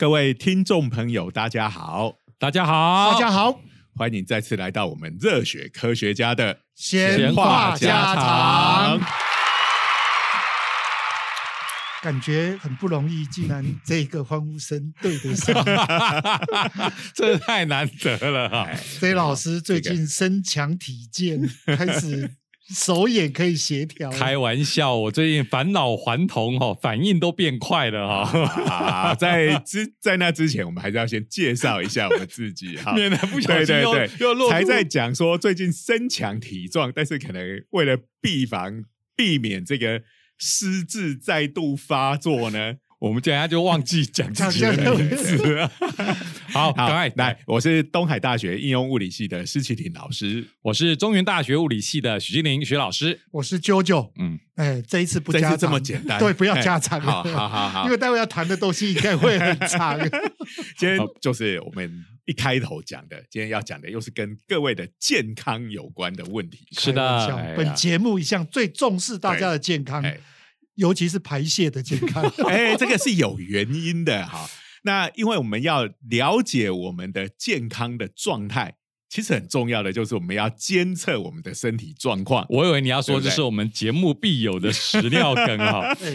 各位听众朋友，大家好，大家好，大家好，欢迎再次来到我们热血科学家的闲话家常。感觉很不容易，竟然这个欢呼声对得上，这太难得了哈！飞老师最近身强体健，开始手眼可以协调。开玩笑，我最近返老还童哈，反应都变快了哈。啊，在之在那之前，我们还是要先介绍一下我们自己哈，免得不小心又对对对，又落在讲说最近身强体壮，但是可能为了避防避免这个失智再度发作呢，我们等一下就忘记讲自己的名字了。好，好赶快来，我是东海大学应用物理系的施启廷老师。我是中原大学物理系的许金玲许老师。我是啾啾，嗯，哎，这一次不这一次加长这么简单对，不要哎加长了，好好好好 因为待会要谈的东西应该会很长。今天就是我们一开头讲的，今天要讲的又是跟各位的健康有关的问题。是的，哎本节目一向最重视大家的健康哎，尤其是排泄的健康。哎，这个是有原因的哈。那因为我们要了解我们的健康的状态，其实很重要的就是我们要监测我们的身体状况。我以为你要说这是我们节目必有的食料梗哈。哎，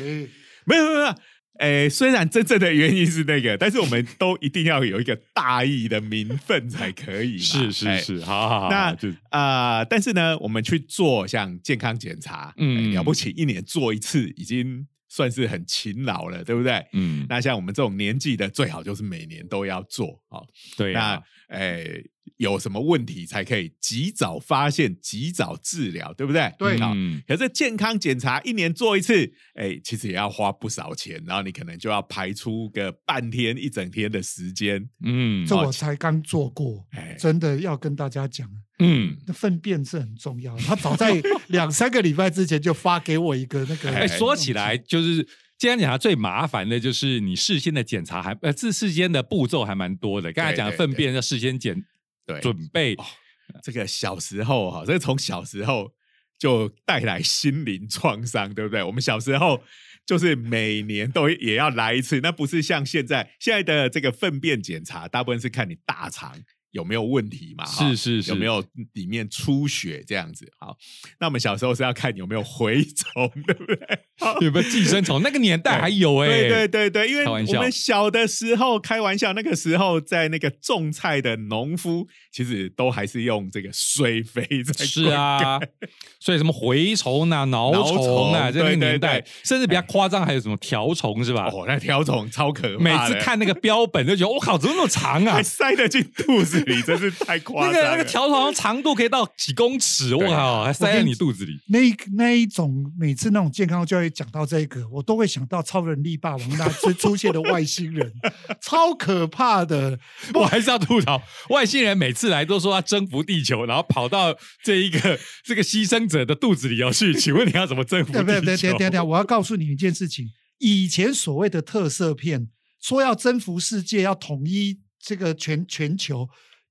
没有没有没有，诶，虽然真正的原因是那个，但是我们都一定要有一个大义的名分才可以。是是哎是，好好好，那啊、呃但是呢，我们去做像健康检查，嗯嗯，了不起，一年做一次，已经算是很勤劳了，对不对？嗯，那像我们这种年纪的，最好就是每年都要做哦。对啊那，诶、有什么问题才可以及早发现、及早治疗，对不对？对好。嗯可是健康检查一年做一次，哎，其实也要花不少钱，然后你可能就要排出个半天、一整天的时间。嗯这我才刚做过哎，真的要跟大家讲。嗯，那粪便是很重要的，他早在两三个礼拜之前就发给我一个那个。哎，说起来就是。健康检查最麻烦的就是你事先的检查还呃，这事先的步骤还蛮多的。刚才讲的粪便要事先检对，准备，这个小时候哈，这个从小时候就带来心灵创伤，对不对？我们小时候就是每年都也要来一次，那不是像现在现在的这个粪便检查，大部分是看你大肠有没有问题嘛，是是是有没有里面出血这样子。好，那我们小时候是要看有没有蛔虫，对不对？好有没有寄生虫？那个年代还有哎，对对对对，因为我们小的时候开玩笑，那个时候在那个种菜的农夫，其实都还是用这个水肥在是啊，所以什么蛔虫啊、挠虫啊，那个年代对，甚至比较夸张，还有什么条虫是吧？哦，那条虫超可怕，每次看那个标本就觉得，我靠，怎么那么长啊还？塞得进肚子里，真是太夸那张了。个那个条虫好像长度可以到几公尺，我靠，还塞在你肚子里。那一那一种每次那种健康教育讲到这个，我都会想到超人力霸王那次出现的外星人，超可怕的。我还是要吐槽，外星人每次来都说要征服地球，然后跑到这一个 这个牺牲者的肚子里要去。请问你要怎么征服地球？对对对，我要告诉你一件事情：以前所谓的特色片说要征服世界，要统一这个全全球，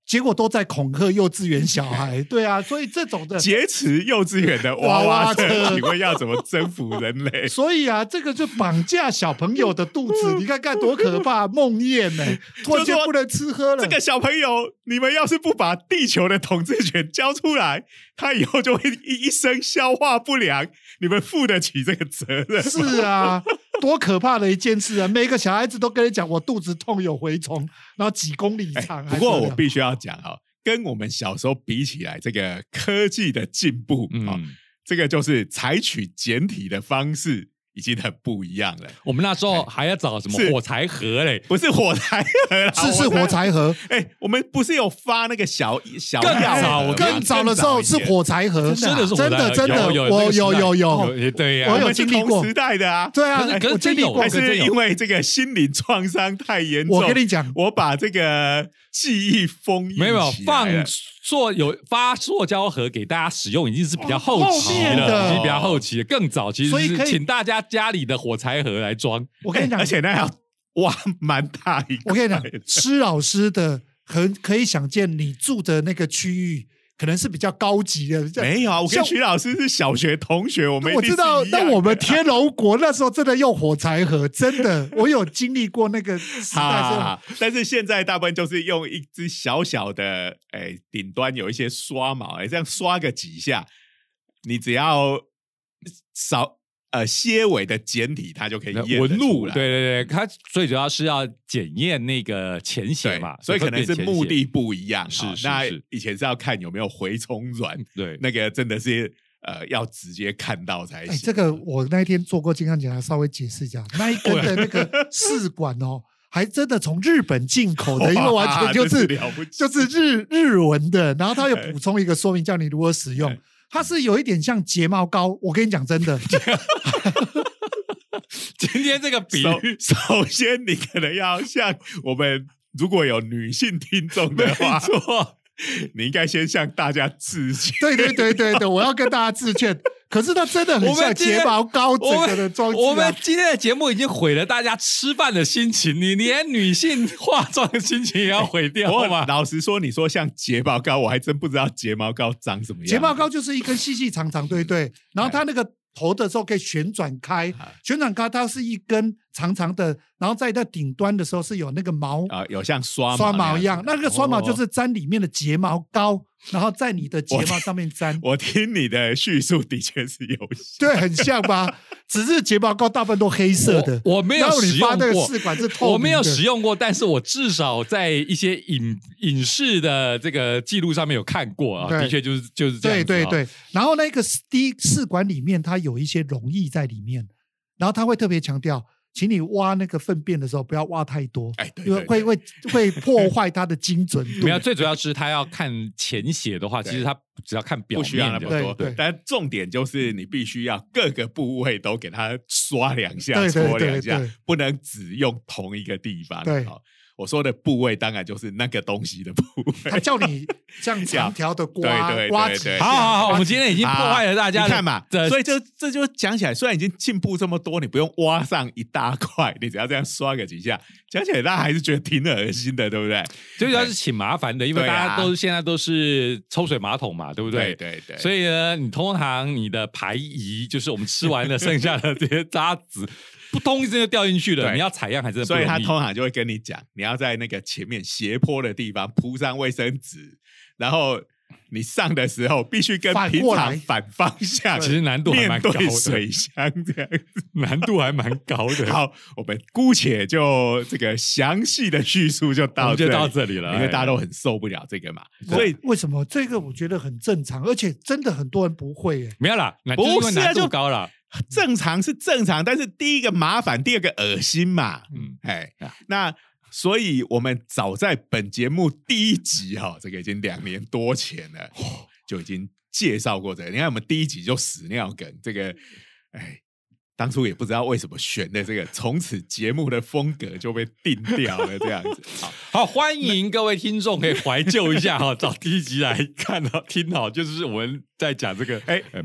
结果都在恐吓幼稚园小孩。对啊，所以这种的。劫持幼稚园的娃娃娃车，请问要怎么征服人类？所以啊，这个就绑架小朋友的肚子，你看看多可怕！梦魇呢、突然间不能吃喝了。这个小朋友，你们要是不把地球的统治权交出来，他以后就会一一生消化不良。你们负得起这个责任？是啊，多可怕的一件事啊！每个小孩子都跟你讲，我肚子痛有蛔虫，然后几公里长。不过我必须要讲啊，跟我们小时候比起来，这个科技的进步啊、嗯，这个就是采取简体的方式已经很不一样了。我们那时候还要找什么火柴盒嘞？不是火柴盒啦，是是火。柴盒，哎、我们不是有发那个小小更药早更早的时候是火柴盒，真的是火柴盒真的真的，有我有有有，有对呀，我有经历过时代的啊。对啊可是，可是经历过真有还是因为这个心理创伤太严重？我跟你讲我把这个记忆封印没有起来放了塑有发塑胶盒给大家使用，已经是比较后期了，的已经比较后期了。更早其实是所以请大家家里的火柴盒来装。我跟你讲而，且那要哇蛮大一个。我跟你讲，施老师的很可以想见，你住的那个区域，可可能是比较高级的。没有啊，我跟徐老师是小学同学，我们我知道那我们天龙国那时候真的用火柴盒，真的，我有经历过那个时代 但是现在大部分就是用一只小小的，哎，顶端有一些刷毛，哎，这样刷个几下，你只要少呃蝎尾的简体，它就可以验纹路，了对对对，它最主要是要检验那个浅写对嘛，所以可能是目的不一样。是那以前是要看有没有回冲软，对，那个真的是呃要直接看到才哎，行。这个我那一天做过健康检查，稍微解释一下，那一根的那个试管哦，还真的从日本进口的，因为完全就是是了不起就是日日文的，然后它有补充一个说明，叫你如何使用哎。它是有一点像睫毛膏，我跟你讲真的，今天这个比喻首先，你可能要像我们如果有女性听众的话，错，你应该先向大家致歉。对对对对对，我要跟大家致歉。可是他真的很像睫毛膏整我个的装置、啊。我们今天的节目已经毁了大家吃饭的心情，你连女性化妆的心情也要毁掉我吗？老实说，你说像睫毛膏，我还真不知道睫毛膏长什么样。睫毛膏就是一根细细长长，对对，然后它那个头的时候可以旋转开哎，旋转开它是一根长长的，然后在它顶端的时候是有那个毛啊、有像刷刷毛毛一样，那个刷毛就哦是粘里面的睫毛膏，然后在你的睫毛上面粘，我听你的叙述的确是有像。对，很像吧？只是睫毛膏大部分都黑色的，我我没有使用过发那个试管是透明的，我没有使用过，但是我至少在一些影影视的这个记录上面有看过啊，的确就是就是这样对对对，然后那个滴试管里面它有一些溶液在里面，然后他会特别强调，请你挖那个粪便的时候不要挖太多，哎对因为对会会 会破坏它的精准度。没。有，最主要是他要看浅血的话，其实他只要看表面不需要那么多，对对。但重点就是你必须要各个部位都给它刷两下、搓两下不能只用同一个地方。对。好我说的部位当然就是那个东西的部他位。叫你 这样长条的刮对对对对对刮几下好好好，我们今天已经破坏了大家的你看嘛，所以就这就讲起来，虽然已经进步这么多，你不用挖上一大块，你只要这样刷个几下，讲起来大家还是觉得挺恶心的，对不对？最主要是挺麻烦的，因为大家都现在都是抽水马桶嘛，对不对？对对，所以呢，你通常你的排遗就是我们吃完了剩下的这些渣子，不通一声就掉进去了。对你要采样还是所以他。通常就会跟你讲，你要在那个前面斜坡的地方铺上卫生纸，然后你上的时候必须跟平常反方向，其实难度还蛮高的水箱这样子。难度还蛮高的。好，我们姑且就这个详细的叙述就到就到这里了，因为大家都哎很受不了这个嘛，所以为什么这个我觉得很正常，而且真的很多人不会耶。没有啦，难不就是因为难度高了。正常是正常，但是第一个麻烦，第二个恶心嘛，嗯，哎啊，那所以我们早在本节目第一集哈、这个已经两年多前了，就已经介绍过这个。你看我们第一集就屎尿梗，这个哎，当初也不知道为什么选的这个，从此节目的风格就被定掉了这样子。好，好，欢迎各位听众可以怀旧一下哈，找第一集来看到听好，就是我们在讲这个，哎呃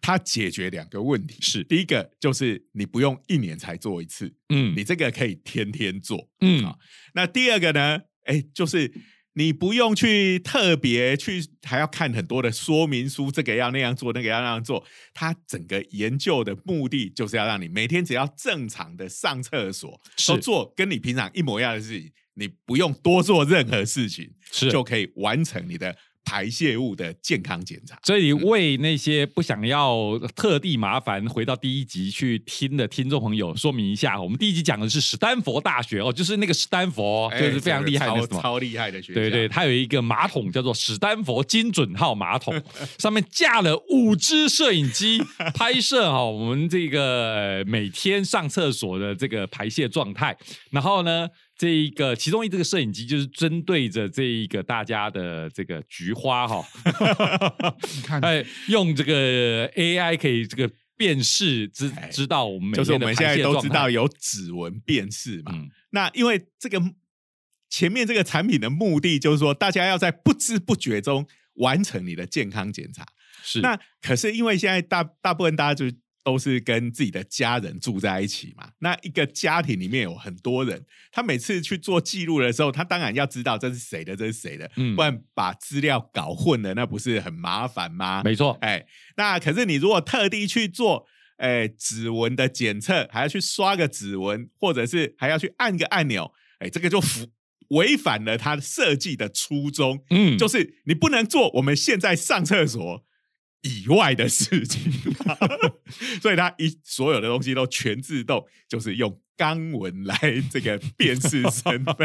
它解决两个问题，是第一个就是你不用一年才做一次，嗯你这个可以天天做。嗯啊那第二个呢？哎，就是你不用去特别去，还要看很多的说明书，这个要那样做，那个要那样做。它整个研究的目的就是要让你每天只要正常的上厕所，都做跟你平常一模一样的事情，你不用多做任何事情，是就可以完成你的排泄物的健康检查。所以为那些不想要特地麻烦回到第一集去听的听众朋友说明一下，我们第一集讲的是史丹佛大学哦，就是那个史丹佛，哎就是非常厉害的。超超厉害的学校。对对，它有一个马桶叫做史丹佛精准号马桶，上面架了五只摄影机拍摄哈、我们这个呃每天上厕所的这个排泄状态。然后呢，这一个其中一这个摄影机就是针对着这一个大家的这个菊花哈、你看，哎，用这个 AI 可以这个辨识知哎知道我们每就是我们现在都。知道有指纹辨识嘛。嗯，那因为这个前面这个产品的目的就是说，大家要在不知不觉中完成你的健康检查。是那可是因为现在大大部分大家就都是跟自己的家人住在一起嘛。那一个家庭里面有很多人，他每次去做记录的时候，他当然要知道这是谁的，这是谁的，嗯。不然把资料搞混了，那不是很麻烦吗？没错，哎，那可是你如果特地去做，哎，指纹的检测，还要去刷个指纹，或者是还要去按个按钮，哎，这个就符违反了它设计的初衷，嗯，就是你不能做我们现在上厕所以外的事情，所以它一所有的东西都全自动，就是用肛纹来 这个辨识身份。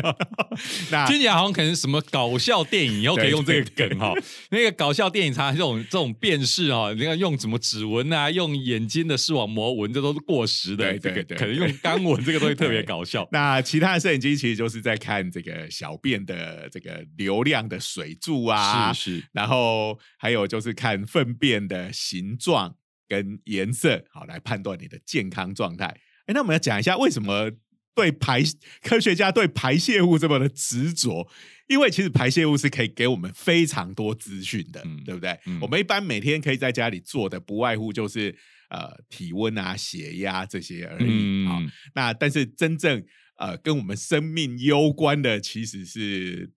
那听起来好像可能什么搞笑电影以后可以用这个梗哈，那个搞笑电影常常这种这种辨识哈，你看用什么指纹啊，用眼睛的视网膜纹，这都是过时的。对对对这个可能用肛纹 这个东西特别搞笑。那其他的摄影机其实就是在看这个小便的这个流量的水柱啊，是是，然后还有就是看粪便的形状跟颜色，好来判断你的健康状态。哎，那我们要讲一下为什么对排科学家对排泄物这么的执着？因为其实排泄物是可以给我们非常多资讯的，嗯对不对？嗯我们一般每天可以在家里做的，不外乎就是呃体温啊、血压这些而已。好、嗯，那但是真正呃跟我们生命攸关的，其实是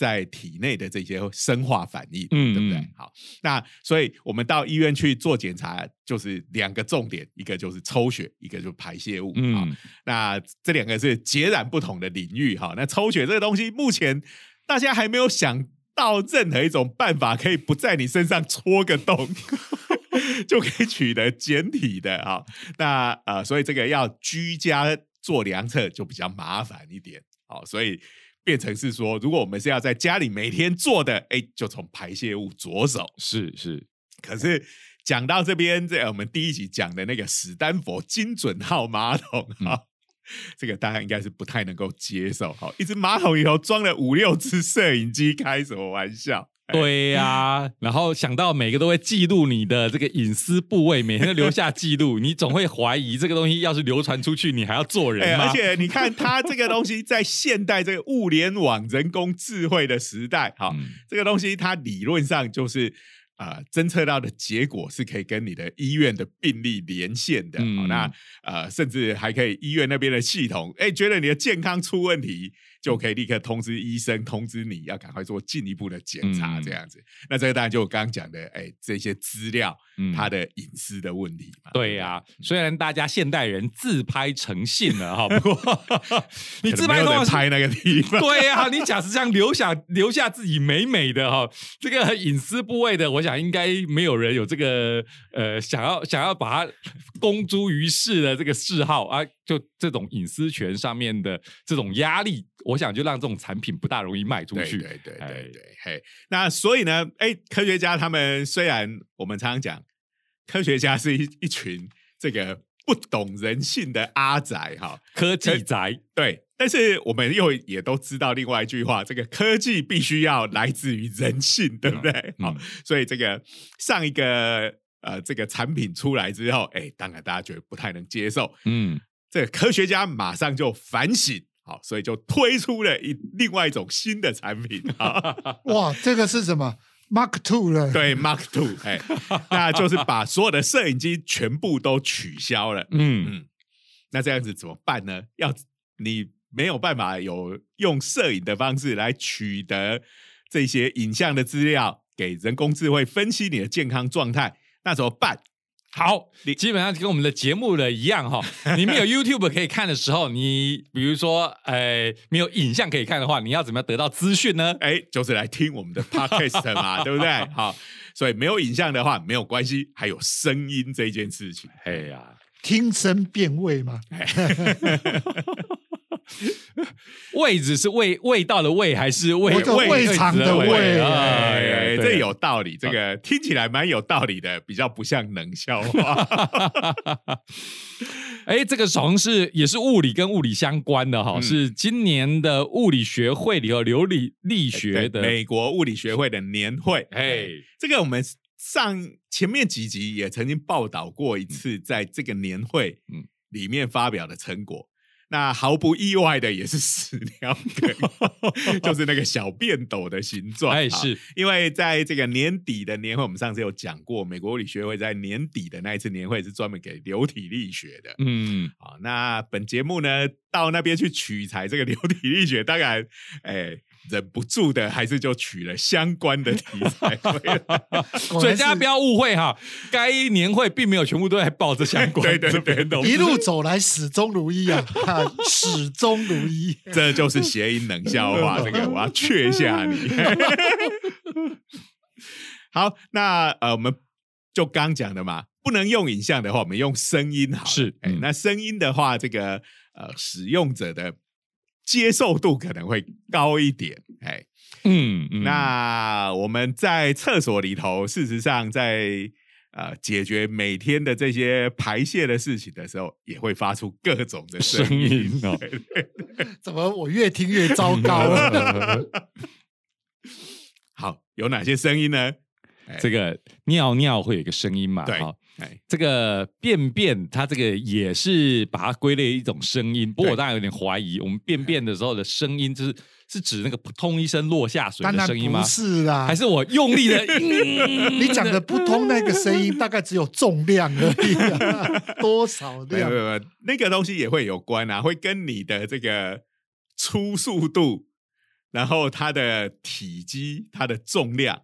在体内的这些生化反应，嗯对不对嗯？好，那所以我们到医院去做检查，就是两个重点，一个就是抽血，一个就是排泄物。啊、嗯，那这两个是截然不同的领域哈。那抽血这个东西，目前大家还没有想到任何一种办法可以不在你身上戳个洞。就可以取得简体的啊，那呃，所以这个要居家做量测就比较麻烦一点，好，所以变成是说，如果我们是要在家里每天做的，哎，就从排泄物着手。是是，可是讲到这边，这我们第一集讲的那个史丹佛精准号马桶哈、这个大家应该是不太能够接受。好，一只马桶里头装了五六只摄影机，开什么玩笑？哎对呀、然后想到每个都会记录你的这个隐私部位，每天都留下记录，你总会怀疑这个东西要是流传出去，你还要做哎人吗？而且你看，它这个东西在现代这个物联网、人工智慧的时代，哈、嗯这个东西它理论上就是呃侦测到的结果是可以跟你的医院的病例连线的。那呃甚至还可以医院那边的系统，哎，觉得你的健康出问题，就可以立刻通知医生，通知你要赶快做进一步的检查，嗯这样子。那这个当然就我刚刚讲的，哎，这些资料、嗯它的隐私的问题嘛。对呀、虽然大家现代人自拍成性了哈，不过 你自拍通常是人拍那个地方。对呀、你假设这样留下留下自己美美的哈，这个隐私部位的，我想应该没有人有这个呃想要想要把它公诸于世的这个嗜好啊，就这种隐私权上面的这种压力，我想就让这种产品不大容易卖出去。对对对哎对对，嘿，那所以呢，哎，科学家他们虽然我们常常讲，科学家是一一群这个不懂人性的阿宅哈，科技宅，对，但是我们又也都知道另外一句话，这个科技必须要来自于人性，对不对？嗯好、所以这个上一个呃这个产品出来之后，哎，当然大家觉得不太能接受，嗯，这个科学家马上就反省。好，所以就推出了一另外一种新的产品啊，哇，这个是什么 Mark Two 了？对，Mark Two，哎，那就是把所有的摄影机全部都取消了。嗯嗯，那这样子怎么办呢？要你没有办法有用摄影的方式来取得这些影像的资料，给人工智慧分析你的健康状态，那怎么办？好，基本上跟我们的节目的一样哈。你没有 YouTube 可以看的时候，你比如说呃没有影像可以看的话，你要怎么样得到资讯呢？哎，就是来听我们的 Podcast 嘛，对不对？好，所以没有影像的话没有关系，还有声音这件事情。哎呀，听声辨位嘛。位置是味味道的味还是味？那个味胃肠的味？胃哎这有道理，这个听起来蛮有道理的，比较不像冷笑话。哎，这个好像是也是物理跟物理相关的哈，嗯。是今年的物理学会里头流理力学的，美国物理学会的年会，哎哎，这个我们上前面几集也曾经报道过一次，在这个年会嗯。里面发表的成果。那毫不意外的也是屎尿梗，就是那个小便斗的形状。啊哎是因为在这个年底的年会，我们上次有讲过，美国物理学会在年底的那一次年会是专门给流体力学的。嗯，好，那本节目呢，到那边去取材这个流体力学，当然，哎，忍不住的还是就取了相关的题材。所以大家不要误会哈，该年会并没有全部都在报这相关 对对对一路走来始终如一啊，啊始终如一。这就是谐音冷笑话，这个我要确下你。好，那呃，我们就刚讲的嘛，不能用影像的话，我们用声音好是嗯。那声音的话，这个呃，使用者的接受度可能会高一点。哎，嗯嗯，那我们在厕所里头，事实上在呃解决每天的这些排泄的事情的时候，也会发出各种的声声音音哦对对 怎么我越听越糟糕了？好，有哪些声音呢？这个尿尿会有一个声音嘛？对哈，哎，这个便便，它这个也是把它归类一种声音。不过我当然有点怀疑，我们便便的时候的声音，就是是指那个扑通一声落下水的声音吗不？是啦，还是我用力的？你讲的扑通那个声音，大概只有重量而已啊，多少量没有没？有，那个东西也会有关啊，会跟你的这个初速度，然后它的体积、它的重量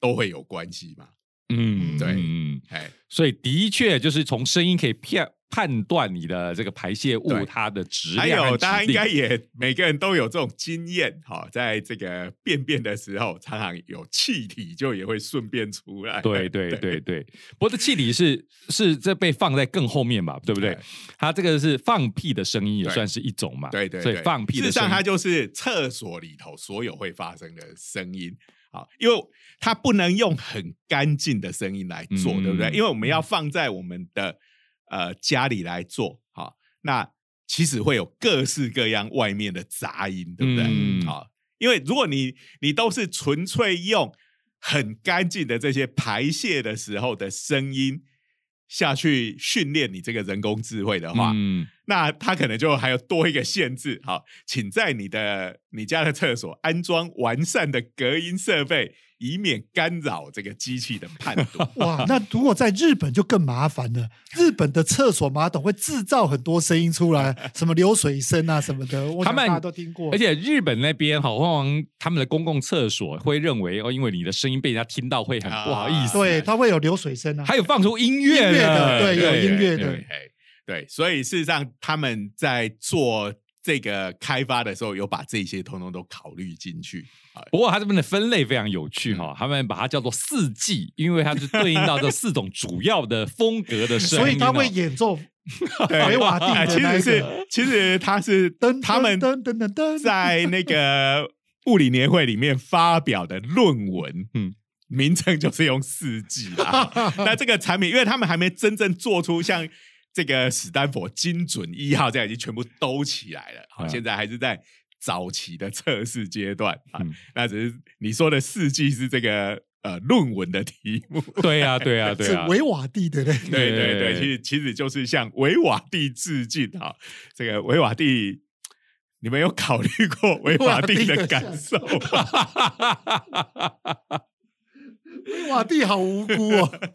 都会有关系嘛。嗯，对。嗯，哎，所以的确就是从声音可以判判断你的这个排泄物它的质量还有大家应该也每个人都有这种经验，哈、在这个便便的时候，常常有气体就也会顺便出来。对 对对对，不过这气体是是这被放在更后面嘛，对不对？对？它这个是放屁的声音也算是一种嘛，对对对，所以放屁的声音事实上它就是厕所里头所有会发生的声音。好，因为它不能用很干净的声音来做，嗯对不对？因为我们要放在我们的呃家里来做，好，那其实会有各式各样外面的杂音，对不对？嗯好，因为如果你你都是纯粹用很干净的这些排泄的时候的声音下去训练你这个人工智慧的话，嗯。那它可能就还有多一个限制，好，请在你的你家的厕所安装完善的隔音设备，以免干扰这个机器的判断。哇，那如果在日本就更麻烦了。日本的厕所马桶会制造很多声音出来，什么流水声啊什么的，我他们大家都听过。而且日本那边好，往往他们的公共厕所会认为哦，因为你的声音被人家听到会很不好意思，对，它会有流水声啊。还有放出音乐的的，对有音乐的对，所以事实上他们在做这个开发的时候，有把这些通通都考虑进去。啊 不过它这边的分类非常有趣哈、他们把它叫做四季，因为它是对应到这四种主要的风格的声音、哦，所以它会演奏对维瓦蒂其实是其实他是噔，他们噔噔噔噔，在那个物理年会里面发表的论文，嗯嗯，名称就是用四季啦。那这个产品，因为他们还没真正做出像这个史丹佛精准一号这样已经全部兜起来了，好，嗯现在还是在早期的测试阶段啊。嗯那只是你说的四季是这个呃论文的题目。对呀、对呀、对呀、是维瓦蒂的那个。对对对，对其实其实就是向维瓦蒂致敬哈。这个维瓦蒂，你们有考虑过维瓦蒂的感受吗？维瓦蒂好无辜哦。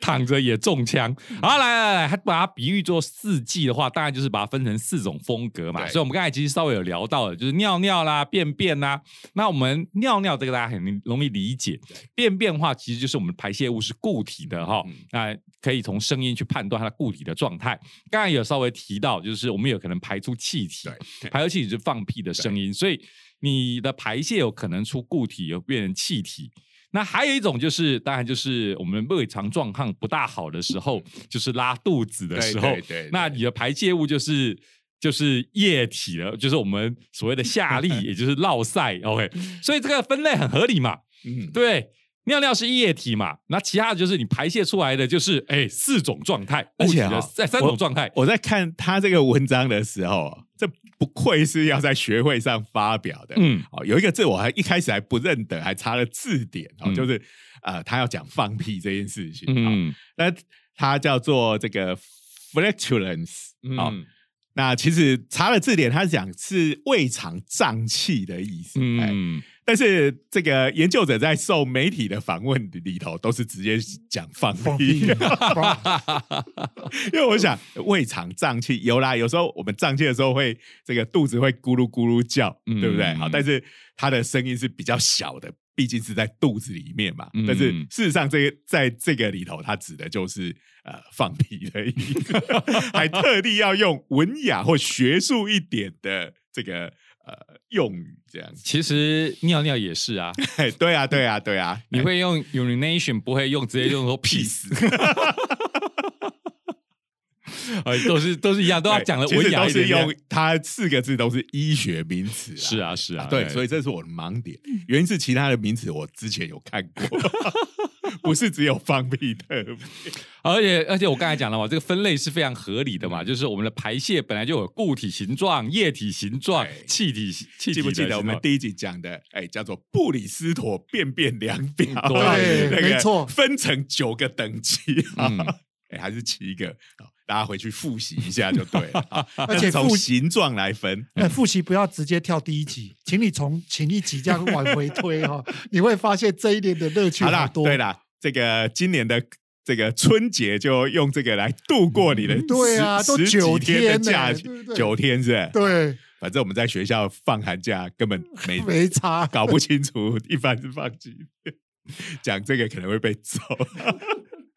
躺着也中枪。好，来来来，还把它比喻做四季的话，当然就是把它分成四种风格嘛。所以，我们刚才其实稍微有聊到的，就是尿尿啦、便便啦。那我们尿尿这个大家很容易理解，便便的话其实就是我们排泄物是固体的哈嗯。那可以从声音去判断它的固体的状态。刚才有稍微提到，就是我们有可能排出气体，排出气体是放屁的声音，所以你的排泄有可能出固体，有变成气体。那还有一种就是，当然就是我们胃肠状况不大好的时候，就是拉肚子的时候，对对对。对那你的排泄物就是就是液体了，就是我们所谓的下痢，也就是落塞。OK，所以这个分类很合理嘛，嗯，对。尿尿是液体嘛，那其他的就是你排泄出来的就是哎四种状态，而且物体的三三种状态，我在看他这个文章的时候，这不愧是要在学会上发表的。嗯哦，有一个字我还一开始还不认得，还查了字典哦，嗯就是呃，他要讲放屁这件事情。嗯，嗯那他叫做这个 flatulence 啊、嗯那其实查了字典，他讲是胃肠胀气的意思。哎，嗯，但是这个研究者在受媒体的访问里头，都是直接讲放放屁 屁，，因为我想胃肠胀气有啦，有时候我们胀气的时候会这个肚子会咕噜咕噜叫，嗯对不对？好，但是它的声音是比较小的，毕竟是在肚子里面嘛。嗯但是事实上，这个在这个里头，它指的就是呃放屁的意思，还特地要用文雅或学术一点的这个呃用语，这样子。其实尿尿也是啊，嘿 对啊，对啊，对啊，你会用 urination，不会用直接用说 屁死，呃，都是都是一样，都要讲的对其实文雅一点点都是用。它四个字都是医学名词啊。是啊，是啊，对，所以这是我的盲点。原因是其他的名词我之前有看过，不是只有放屁特别。而且而且我刚才讲了嘛，这个分类是非常合理的嘛，嗯就是我们的排泄本来就有固体形状、液体形状、气体气体记不记得我们第一集讲的？哎，叫做布里斯妥便便量表，对。那个没错。分成九个等级，嗯。哎，还是七个，好大家回去复习一下就对了。而且那从形状来分，呃，复习不要直接跳第一集，请你从前一集这样往回推哈、你会发现这一年的乐趣好啦，多。对啦，这个今年的这个春节就用这个来度过你的对啊都十九天的假对不对九天是？对，反正我们在学校放寒假根本没 没差。搞不清楚，一般是放几天。讲这个可能会被揍。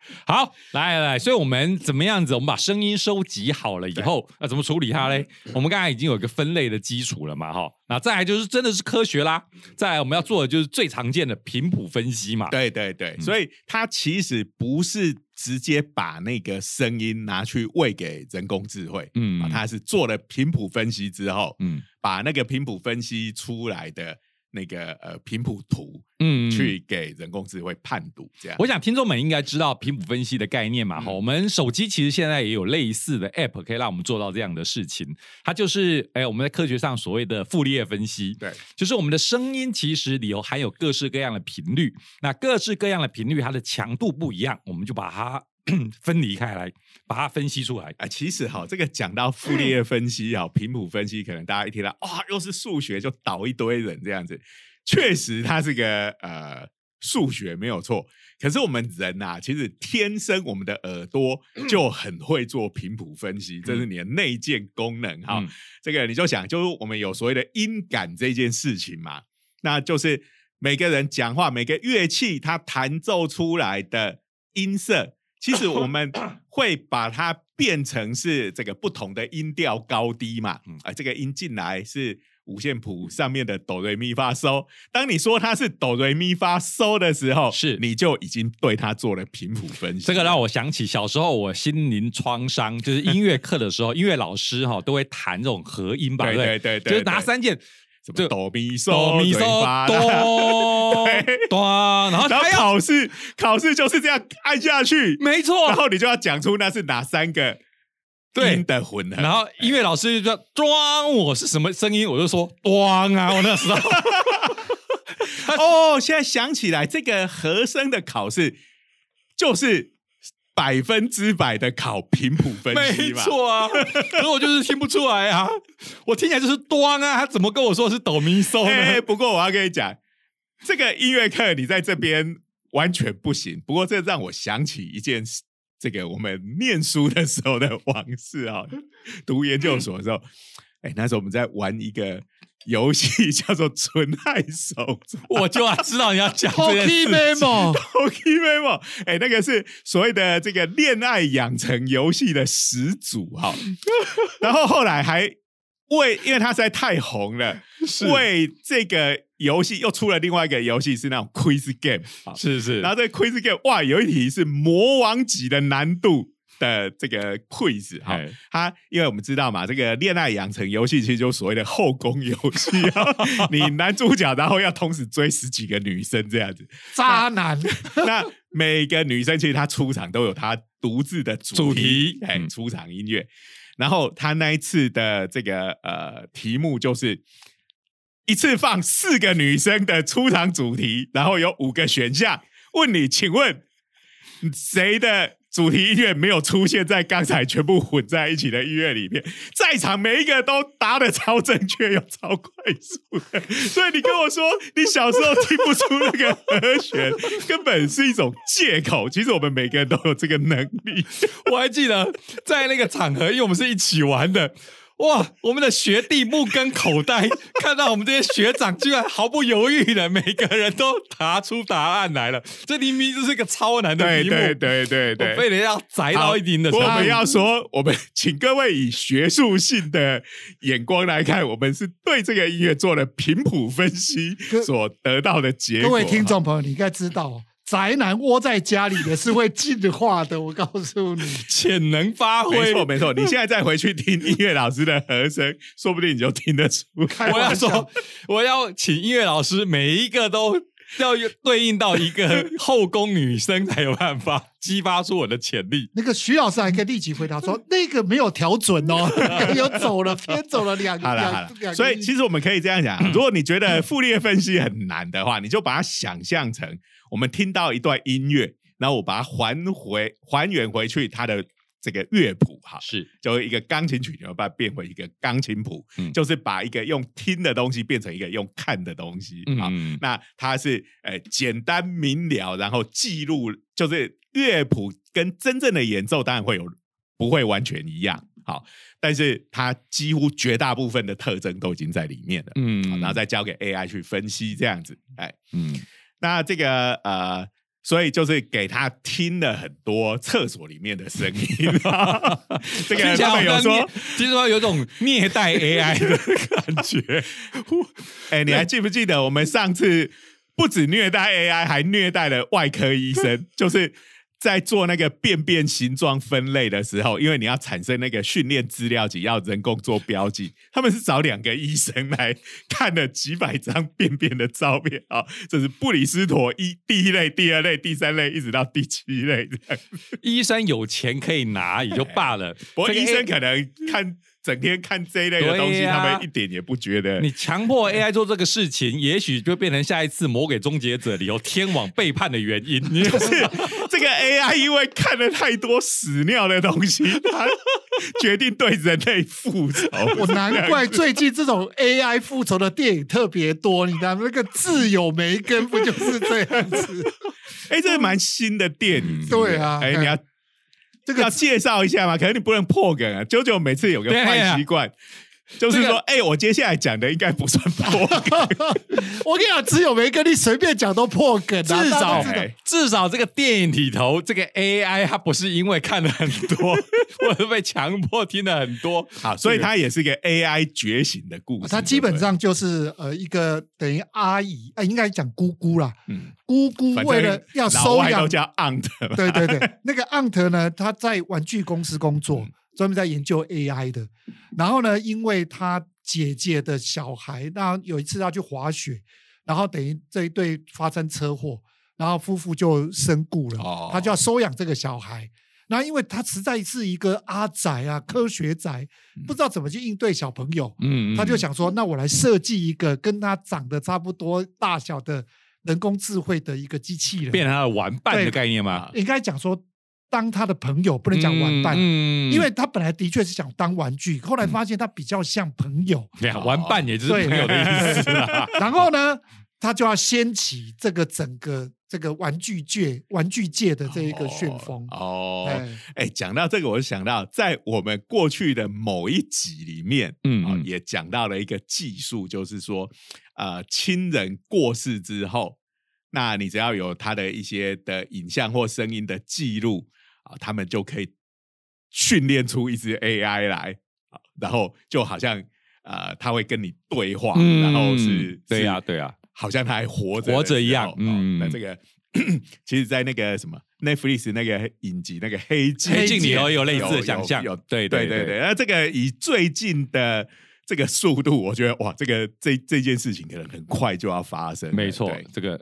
好，来来来，所以我们怎么样子？我们把声音收集好了以后，那怎么处理它嘞？我们刚才已经有一个分类的基础了嘛，哈。那再来就是真的是科学啦。再来我们要做的就是最常见的频谱分析嘛。对对对，嗯所以它其实不是直接把那个声音拿去喂给人工智慧，嗯啊，它是做了频谱分析之后，嗯把那个频谱分析出来的那个呃频谱图嗯去给人工智慧判读，这样。我想听众们应该知道频谱分析的概念嘛，哈、嗯我们手机其实现在也有类似的 App 可以让我们做到这样的事情。它就是，哎，我们在科学上所谓的傅立叶分析，对，就是我们的声音其实里头含有各式各样的频率，那各式各样的频率它的强度不一样，我们就把它 分离开来，把它分析出来。啊，其实哈，这个讲到傅立叶分析啊，频谱分析，可能大家一听到啊、又是数学，就倒一堆人这样子。确实，它是个呃数学没有错。可是我们人呐、其实天生我们的耳朵 就很会做频谱分析，这是你的内建功能哈。嗯这个你就想，就是我们有所谓的音感这件事情嘛，那就是每个人讲话，每个乐器它弹奏出来的音色，其实我们会把它变成是这个不同的音调高低嘛。嗯啊，这个音进来是五线谱上面的哆瑞咪发嗦。当你说它是哆瑞咪发嗦的时候，是你就已经对它做了频谱分析。这个让我想起小时候我心灵创伤，就是音乐课的时候，音乐老师哈、都会弹这种和音吧，对对对就是拿三件什就么哆咪嗦哆咪嗦哆对哆，然后然后考试考试就是这样按下去，没错。然，后你就要讲出那是哪三个对。音的混合。然后音乐老师就说装我是什么声音，我就说 装啊，我那时候。哦，现在想起来，这个和声的考试就是百分之百的考频谱分析没嘛。错啊，可是我就是听不出来啊，我听起来就是端啊，他怎么跟我说是哆咪嗦哎、呢？不过我要跟你讲，这个音乐课你在这边完全不行。不过这让我想起一件事，这个我们念书的时候的往事啊、读研究所的时候，哎、那时候我们在玩一个游戏 叫做《纯爱手札》。我就要知道你要讲这件 Hockey 事情。Memo，Poke Memo，哎、那个是所谓的这个恋爱养成游戏的始祖哈。然后后来还为，因为它实在太红了，为这个游戏又出了另外一个游戏，是那种 Quiz Game 啊。是是，然后这个 Quiz Game，哇，有一题是魔王级的难度。的这个 quiz 哈哎，它因为我们知道嘛，这个恋爱养成游戏其实就所谓的后宫游戏啊，你 男主角然后要同时追十几个女生这样子，渣男，那每个女生其实她出场都有她独自的主主题，哎，嗯出场音乐。然后他那一次的这个呃题目就是一次放四个女生的出场主题，然后有五个选项，问你，请问谁的主题音乐没有出现在刚才全部混在一起的音乐里面，在场每一个都答的超正确又超快速的，所以你跟我说你小时候听不出那个和弦，根本是一种借口。其实我们每个人都有这个能力。我还记得在那个场合，因为我们是一起玩的。哇！我们的学弟目瞪口呆，看到我们这些学长居然毫不犹豫的，每个人都答出答案来了。这明明就是个超难的题目，对对对对，非得要宅到一定的。我们要说，我们请各位以学术性的眼光来看，我们是对这个音乐做了频谱分析所得到的结果。各位听众朋友，你应该知道。宅男窝在家里的是会进化的，我告诉你，潜能发挥。没错，没错。你现在再回去听音乐老师的和声，说不定你就听得出。我要说，我要请音乐老师每一个都要对应到一个后宫女生才有办法激发出我的潜力。那个徐老师还可以立即回答说：“ 那个没有调准哦，有走了，偏走了两两两。”所以其实我们可以这样讲：如果你觉得傅列分析很难的话，你就把它想象成。我们听到一段音乐，然后我把它还回还原回去，它的这个乐谱哈，是。就一个钢琴曲，然后把它变回一个钢琴谱，就是把一个用听的东西变成一个用看的东西啊。那它是呃简单明了，然后记录，就是乐谱跟真正的演奏当然会有不会完全一样，好，但是它几乎绝大部分的特征都已经在里面了，嗯，然后再交给 AI 去分析这样子，哎，嗯。那这个呃，所以就是给他听了很多厕所里面的声音，这个他们有说，听说有种虐待 AI 的 感觉。哎，你还记不记得我们上次不止虐待 AI，还虐待了外科医生，就是。在做那个便便形状分类的时候，因为你要产生那个训练资料集，要人工做标记。他们是找两个医生来看了几百张便便的照片啊，这是布里斯托一第一类、第二类、第三类，一直到第七类。医生有钱可以拿也就罢了，不过医生可能看。整天看这一类的东西，他们一点也不觉得。你强迫 AI 做这个事情，也许就变成下一次魔鬼终结者里有天网背叛的原因。就是这个 AI 因为看了太多屎尿的东西，他决定对人类复仇。我难怪最近这种 AI 复仇的电影特别多。你知道那个自有梅根不就是这样子？哎，这是蛮新的电影。对啊，哎，你要。这个要介绍一下嘛？可能你不能破梗啊。九九每次有个坏习惯，就是说，哎，我接下来讲的应该不算破 梗。我跟你讲，只有没跟你随便讲都破梗。至少至少这个电影里头，这个 AI 它不是因为看了很多，或者被强迫听了很多，好，所以它也是一个 AI 觉醒的故事。它基本上就是呃一个等于阿姨，呃应该讲姑姑啦。嗯。姑姑为了要收养，都叫 aunt。对对对，那个 aunt 呢，他在玩具公司工作，专门在研究 AI 的。然后呢，因为他姐姐的小孩，那有一次他去滑雪，然后等于这一对发生车祸，然后夫妇就身故了，他就要收养这个小孩。然后因为他实在是一个阿仔啊，科学仔，不知道怎么去应对小朋友，嗯，他就想说，那我来设计一个跟他长得差不多大小的。人工智慧的一个机器人，变成他的玩伴的概念吗？应该讲说当他的朋友，不能讲玩伴，因为他本来的确是想当玩具，后来发现他比较像朋友。玩伴也就是朋友的意思。然后呢，他就要掀起这个整个这个玩具界、玩具界的这一个旋风。哦，哎，讲到这个，我就想到在我们过去的某一集里面，嗯，也讲到了一个技术，就是说。呃，亲人过世之后，那你只要有他的一些的影像或声音的记录啊，他们就可以训练出一只 AI 来啊，然后就好像呃，他会跟你对话，然后是，对呀，对呀，好像他还活着活着一样。嗯，那这个其实，在那个什么 Netflix 那个影集那个黑镜黑镜里头有类似的想象，有对对对对。那这个以最近的。这个速度，我觉得哇，这个这这件事情可能很快就要发生。没错，这个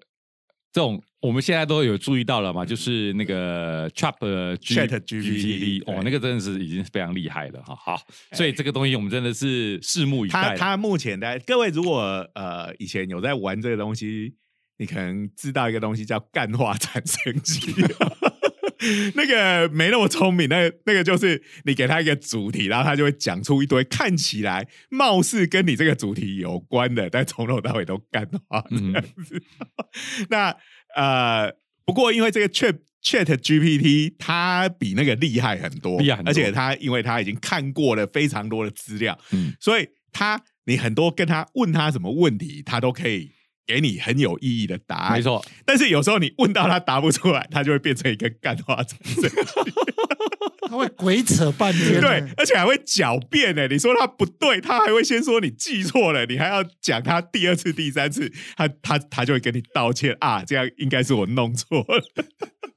这种我们现在都有注意到了嘛，就是那个 Chat GPT，哦，那个真的是已经非常厉害了哈。好，所以这个东西我们真的是拭目以待。他他目前的各位，如果呃以前有在玩这个东西，你可能知道一个东西叫干化产生机。那个没那么聪明，那个那个就是你给他一个主题，然后他就会讲出一堆看起来貌似跟你这个主题有关的，但从头到尾都干话这样子。那呃，不过因为这个 Chat Chat GPT 它比那个厉害很多，厉害很多而且它因为它已经看过了非常多的资料，嗯所以它你很多跟他问他什么问题，他都可以给你很有意义的答案。没，错，但是有时候你问到他答不出来，他就会变成一个干话产生。他会鬼扯半天。对，而且还会狡辩呢。你说他不对，他还会先说你记错了，你还要讲他第二次、第三次，他他他就会跟你道歉啊，这样应该是我弄错了。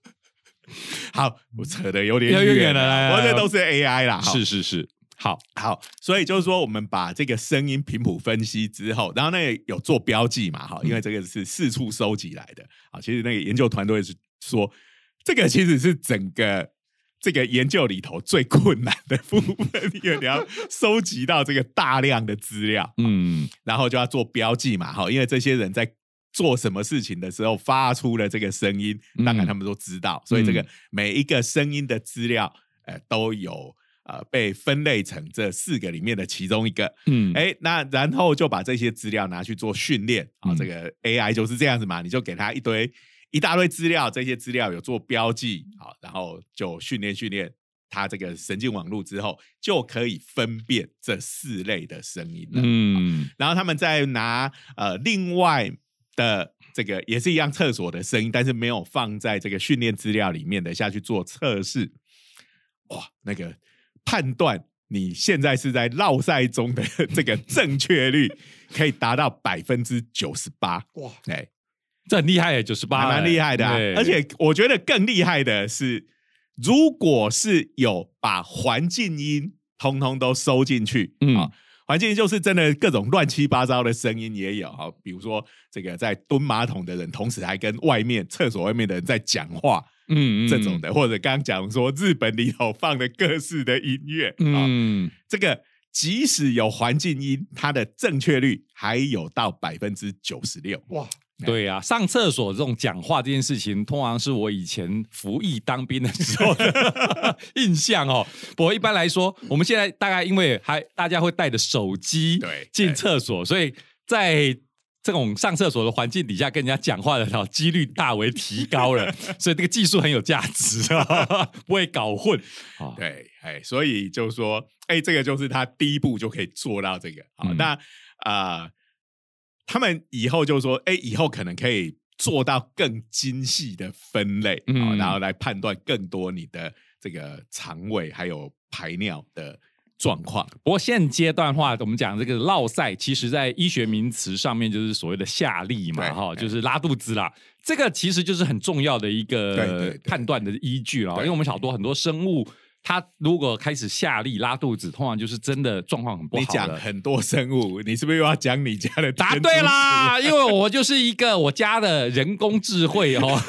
好，我扯的有点远远了我这都是 AI 啦。是是是，好，好，所以就是说，我们把这个声音频谱分析之后，然后那个有做标记嘛，哈，因为这个是四处收集来的啊。其实那个研究团队是说，这个其实是整个这个研究里头最困难的部分，因为你要收集到这个大量的资料，嗯。然后就要做标记嘛，哈，因为这些人在做什么事情的时候发出了这个声音，嗯当然他们都知道，所以这个嗯。每一个声音的资料，呃，都有呃被分类成这四个里面的其中一个。嗯，哎，那然后就把这些资料拿去做训练啊，嗯这个 AI 就是这样子嘛，你就给他一堆一大堆资料，这些资料有做标记，好，然后就训练训练。它这个神经网络之后，就可以分辨这四类的声音了。嗯然后他们再拿呃另外的这个也是一样厕所的声音，但是没有放在这个训练资料里面的下去做测试。哇，那个判断你现在是在绕赛中的 这个正确率可以达到百分之九十八。哇，哎，这很厉害耶，九十八，还蛮厉害的、啊。而且我觉得更厉害的是，如果是有把环境音通通都收进去，嗯啊，环境音就是真的各种乱七八糟的声音也有哈，比如说这个在蹲马桶的人，同时还跟外面厕所外面的人在讲话，嗯这种，的，或者刚刚讲说日本里头放的各式的音乐啊，嗯，这个即使有环境音，它的正确率还有到百分之九十六。哇，对啊，上厕所这种讲话这件事情，通常是我以前服役当兵的时候的 印象哦。不过一般来说，我们现在大概因为还大家会带着手机对进厕所，所以在这种上厕所的环境底下跟人家讲话的哦几率大为提高了，所以这个技术很有价值，不会搞混啊。对，哎，所以就说，哎，这个就是他第一步就可以做到这个。好，嗯那啊、呃他们以后就说，哎，以后可能可以做到更精细的分类，然后来判断更多你的这个肠胃还有排尿的状况。不过现阶段的话，我们讲这个落塞，其实在医学名词上面就是所谓的下痢嘛，哈，就是拉肚子啦。这个其实就是很重要的一个判断的依据了，因对为我们好多很多生物。它如果开始下力、拉肚子，通常就是真的状况很不你好了。讲很多生物，你是不是又要讲你家的？答对！啦，因为我就是一个我家的人工智慧哦，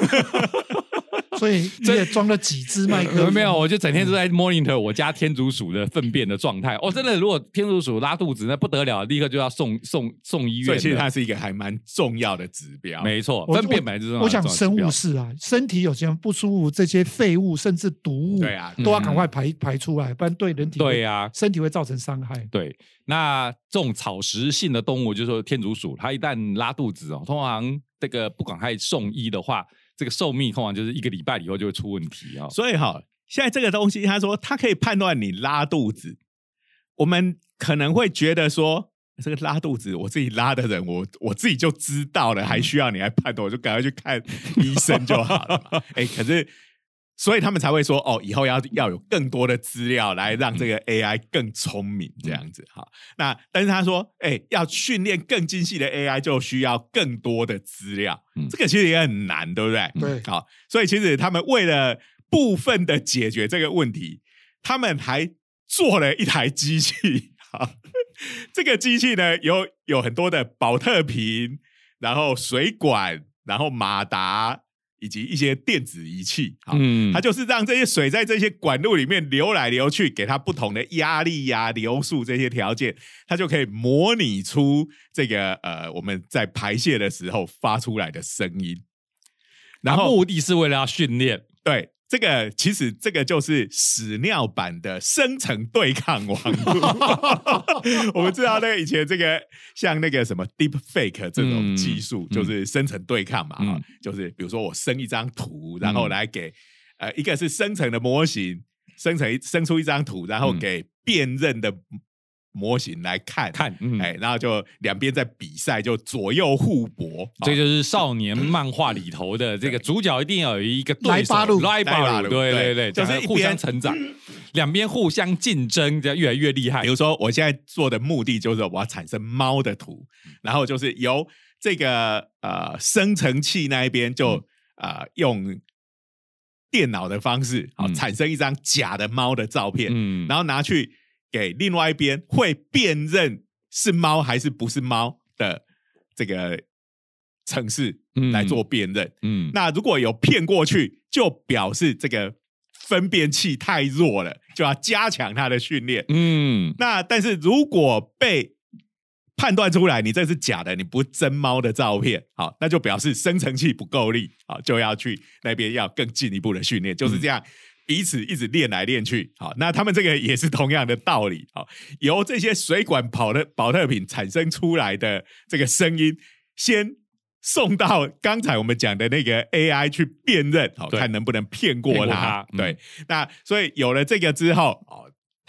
所以你也装了几支麦克风？没有，我就整天都在 monitor 我家天竺鼠的粪便的状态。哦，真的，如果天竺鼠拉肚子，那不得了，立刻就要送送送医院。所以其实它是一个还蛮重要的指标。没错，我粪便本来就是我想生物是啊，身体有些不舒服，这些废物甚至毒物，对啊都要赶快排排出来，不然对人体会对啊、身体会造成伤害。对。那这种草食性的动物，就是说天竺鼠，它一旦拉肚子哦，通常这个不管它送医的话，这个寿命通常就是一个礼拜以后就会出问题啊、哦。所以哈，现在这个东西，他说他可以判断你拉肚子，我们可能会觉得说，这个拉肚子，我自己拉的人，我我自己就知道了，还需要你来判断，我就赶快去看医生就好了嘛。哎，可是。所以他们才会说哦，以后要要有更多的资料来让这个 AI 更聪明，这样子哈。那但是他说，哎，要训练更精细的 AI，就需要更多的资料，嗯这个其实也很难，对不对？对好，所以其实他们为了部分的解决这个问题，他们还做了一台机器。好，这个机器呢有有很多的保特瓶，然后水管，然后马达以及一些电子仪器。好，嗯它就是让这些水在这些管路里面流来流去，给它不同的压力呀、流速这些条件，它就可以模拟出这个呃我们在排泄的时候发出来的声音。然后目的是为了要训练，对这个其实这个就是屎尿版的生成对抗网络。我们知道那个以前这个像那个什么 Deep Fake 这种技术，嗯就是生成对抗嘛，就是比如说我生一张图，然后嗯。来给呃一个是生成的模型，生成一生出一张图，然后嗯。给辨认的模型来看看，嗯，哎，然后就两边在比赛，就左右互搏，哦这就是少年漫画里头的这个主角一定要有一个对手对对。对对，就是互相成长，两边互相竞争，这样越来越厉害。比。如说，我现在做的目的就是我要产生猫的图，然后就是由这个呃生成器那一边就、呃用电脑的方式，好、嗯。产生一张假的猫的照片，嗯，然后拿去给另外一边会辨认是猫还是不是猫的这个城市嗯来做辨认。嗯，那如果有骗过去，就表示这个分辨器太弱了，就要加强它的训练。嗯那但是如果被判断出来你这是假的，你不真猫的照片，好，那就表示生成器不够力，好，就要去那边要更进一步的训练，就是这样。彼此一直练来练去，好，那他们这个也是同样的道理，好，由这些水管跑的保特瓶产生出来的这个声音，先送到刚才我们讲的那个 AI 去辨认，好，看能不能骗过骗过它它。嗯对，那所以有了这个之后，哦，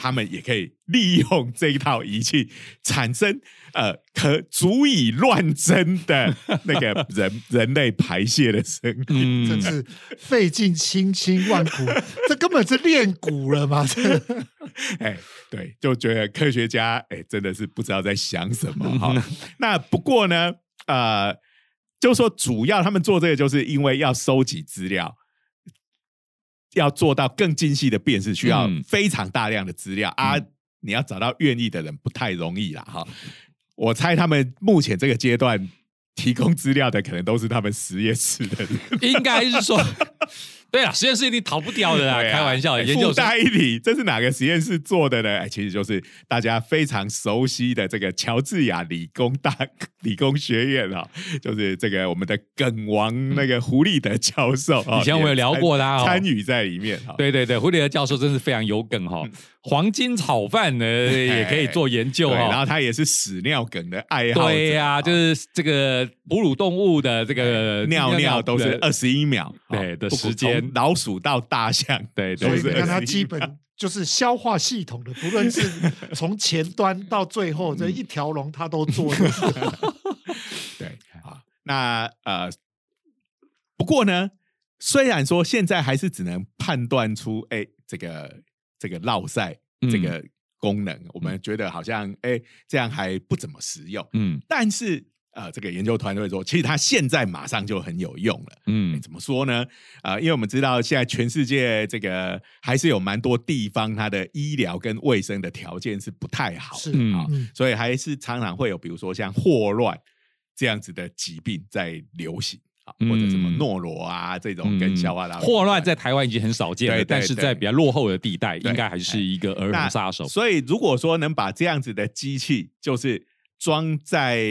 他们也可以利用这一套仪器，产生呃可足以乱真的那个人 人类排泄的声音。嗯，真是费尽千辛万苦，这根本是练蛊了嘛？这 哎，对，就觉得科学家哎真的是不知道在想什么哈。那不过呢，呃，就说主要他们做这个，就是因为要收集资料。要做到更精细的辨识，需要嗯非常大量的资料、啊！你要找到愿意的人不太容易啦，哈。我猜他们目前这个阶段提供资料的，可能都是他们实验室的人。应该是说，对啊，实验室一定逃不掉的啦，啊开玩笑，哎研究生。附带一提，这是哪个实验室做的呢？哎，其实就是大家非常熟悉的这个乔治亚理工大 理工学院啊、就是这个我们的梗王那个胡立德教授啊，以前我有聊过他哦参参与在里面哈。对对对，胡立德教授真是非常有梗哈、黄金炒饭呢也可以做研究哦，然、后他也是屎尿梗的爱好，对呀、就是这个哺乳动物的这个尿尿都是二十一秒，对的时间从老鼠到大象，对对都是所以你看它 基本就是消化系统的，不论是从前端到最后这一条龙，它都做的。对。啊，那呃，不过呢，虽然说现在还是只能判断出，哎，这个这个绕赛嗯这个功能，我们觉得好像哎这样还不怎么实用，嗯。但是呃，这个研究团队说，其实它现在马上就很有用了。哎嗯怎么说呢？啊、因为我们知道现在全世界这个还是有蛮多地方，它的医疗跟卫生的条件是不太好的，啊、嗯所以还是常常会有，比如说像霍乱这样子的疾病在流行啊，或者什么嗯诺罗啊这种跟消化道霍乱在台湾已经很少见了，但是在比较落后的地带，对应该还是一个儿那童杀手。所以如果说能把这样子的机器，就是装在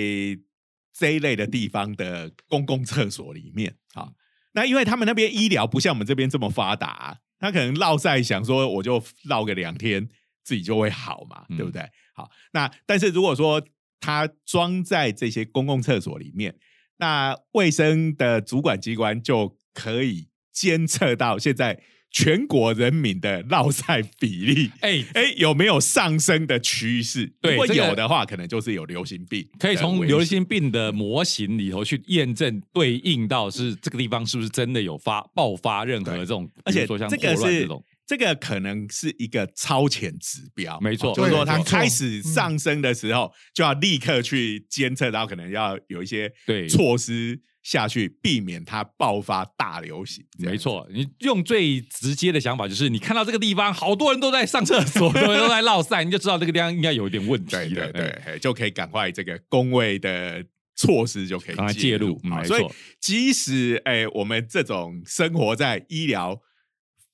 这一类的地方的公共厕所里面啊，那因为他们那边医疗不像我们这边这么发达、啊他可能落在想说我就落个两天自己就会好嘛，嗯对不对？好，那但是如果说它装在这些公共厕所里面，那卫生的主管机关就可以监测到现在全国人民的落赛比例。哎，哎，有没有上升的趋势？如果对有的话，可能就是有流行病，可以从流行病的模型里头去验证对应到是这个地方是不是真的有发爆发任何对。这种，而且说像这个是霍乱这种，这个可能是一个超前指标，没错。哦就是说它开始上升的时候，就要立刻去监测到，可能要有一些对。措施下去，避免它爆发大流行。没错，你用最直接的想法就是，你看到这个地方好多人都在上厕所，都 都在落赛，你就知道这个地方应该有一点问题对了。对就可以赶快这个工位的措施就可以介入嗯没好所以错即使哎，我们这种生活在医疗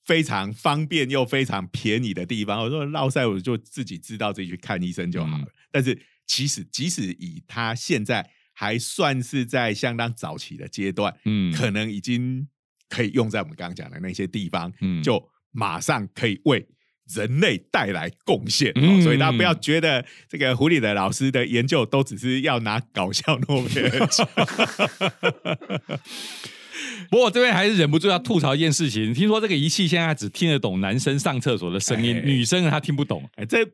非常方便又非常便宜的地方，我说落赛我就自己知道自己去看医生就好了。嗯但是其实即使以他现在还算是在相当早期的阶段，嗯可能已经可以用在我们刚刚讲的那些地方，嗯就马上可以为人类带来贡献。嗯哦所以大家不要觉得这个狐狸的老师的研究都只是要拿搞笑诺贝尔奖。不过我这边还是忍不住要吐槽一件事情，听说这个仪器现在只听得懂男生上厕所的声音，哎女生她听不懂。哎，这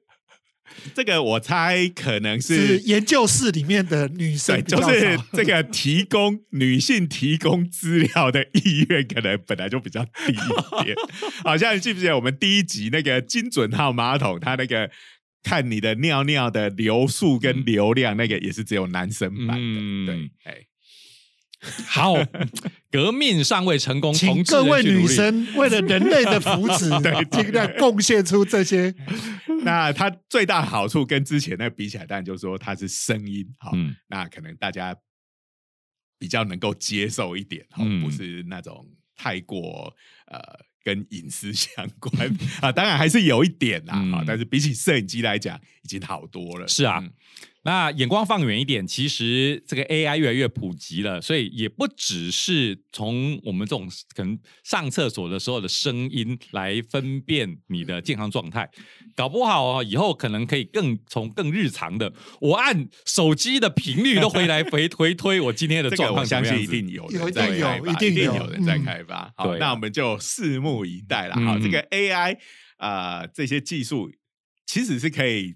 这个我猜可能是是研究室里面的女生就是这个提供女性提供资料的意愿，可能本来就比较低一点。好像你记不记得我们第一集那个精准号马桶，它那个看你的尿尿的流速跟流量，那个也是只有男生版的。嗯对，哎，好，革命尚未成功，请各位女生为了人类的福祉，尽量贡献出这些。那它最大的好处跟之前那比起来，当然就是说它是声音，好，嗯。那可能大家比较能够接受一点，好，嗯。不是那种太过呃跟隐私相关。啊，当然还是有一点啦，但是比起摄影机来讲，已经好多了。是啊。嗯那眼光放远一点，其实这个 AI 越来越普及了，所以也不只是从我们这种可能上厕所的时候的声音来分辨你的健康状态，搞不好哦，以后可能可以更从更日常的，我按手机的频率都回来回回推我今天的状况相信一定有一定有在开发，一一定有有人在嗯开发。好，啊那我们就拭目以待了。好，嗯这个 AI 啊，这些技术其实是可以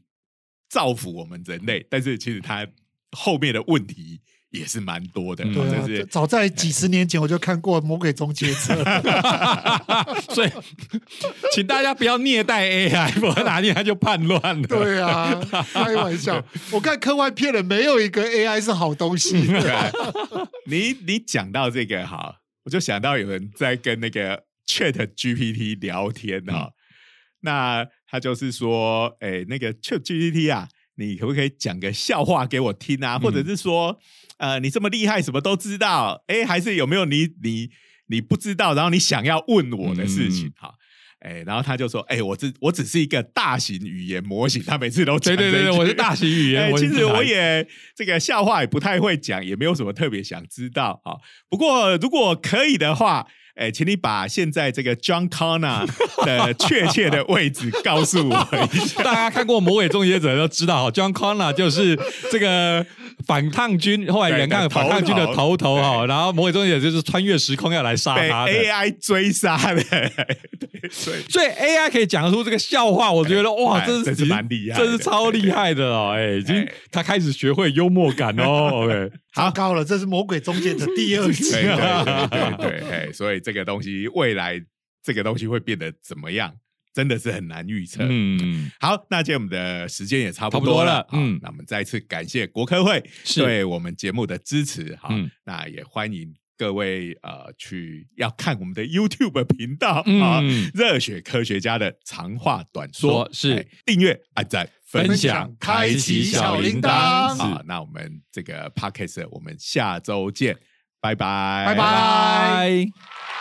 造福我们人类，但是其实它后面的问题也是蛮多的。嗯对啊这是，早在几十年前我就看过《魔鬼终结者》，所以请大家不要虐待 AI，不然哪天它就叛乱了。对啊，开玩笑。我看科幻片了，没有一个 AI 是好东西。对，你你讲到这个哈，我就想到有人在跟那个 Chat GPT 聊天嗯哈，那他就是说，哎，那个 Chat GPT 啊，你可不可以讲个笑话给我听啊？嗯或者是说，呃，你这么厉害，什么都知道，哎，还是有没有你你你不知道，然后你想要问我的事情嗯哈？哎，然后他就说：“哎，我只我只是一个大型语言模型。”他每次都对对对我是大型语言。其实我也这个笑话也不太会讲，也没有什么特别想知道啊。不过如果可以的话，哎，请你把现在这个 John Connor 的确切的位置告诉我一下。大家看过《魔鬼终结者》都知道哈，John Connor 就是这个反抗军，后来原抗反抗军的头头哈，然后魔鬼终结者就是穿越时空要来杀他的。AI 追杀的，对，所以所以 AI 可以讲出这个笑话，我觉得哇，哎这是这是蛮厉害的这是超厉害的哦！哎，已经哎他开始学会幽默感哦。OK，糟糕了，这是《魔鬼中间的》第二集对。对对对对，哎，所以这个东西未来这个东西会变得怎么样，真的是很难预测。嗯，好，那今天我们的时间也差差不多了，嗯那我们再次感谢国科会是对我们节目的支持，好，嗯那也欢迎各位呃去要看我们的 YouTube 频道嗯啊，热血科学家的长话短说说是哎订阅、按赞、分享享、开启小铃铛。好，那我们这个 Podcast 我们下周见，拜拜，拜。拜拜。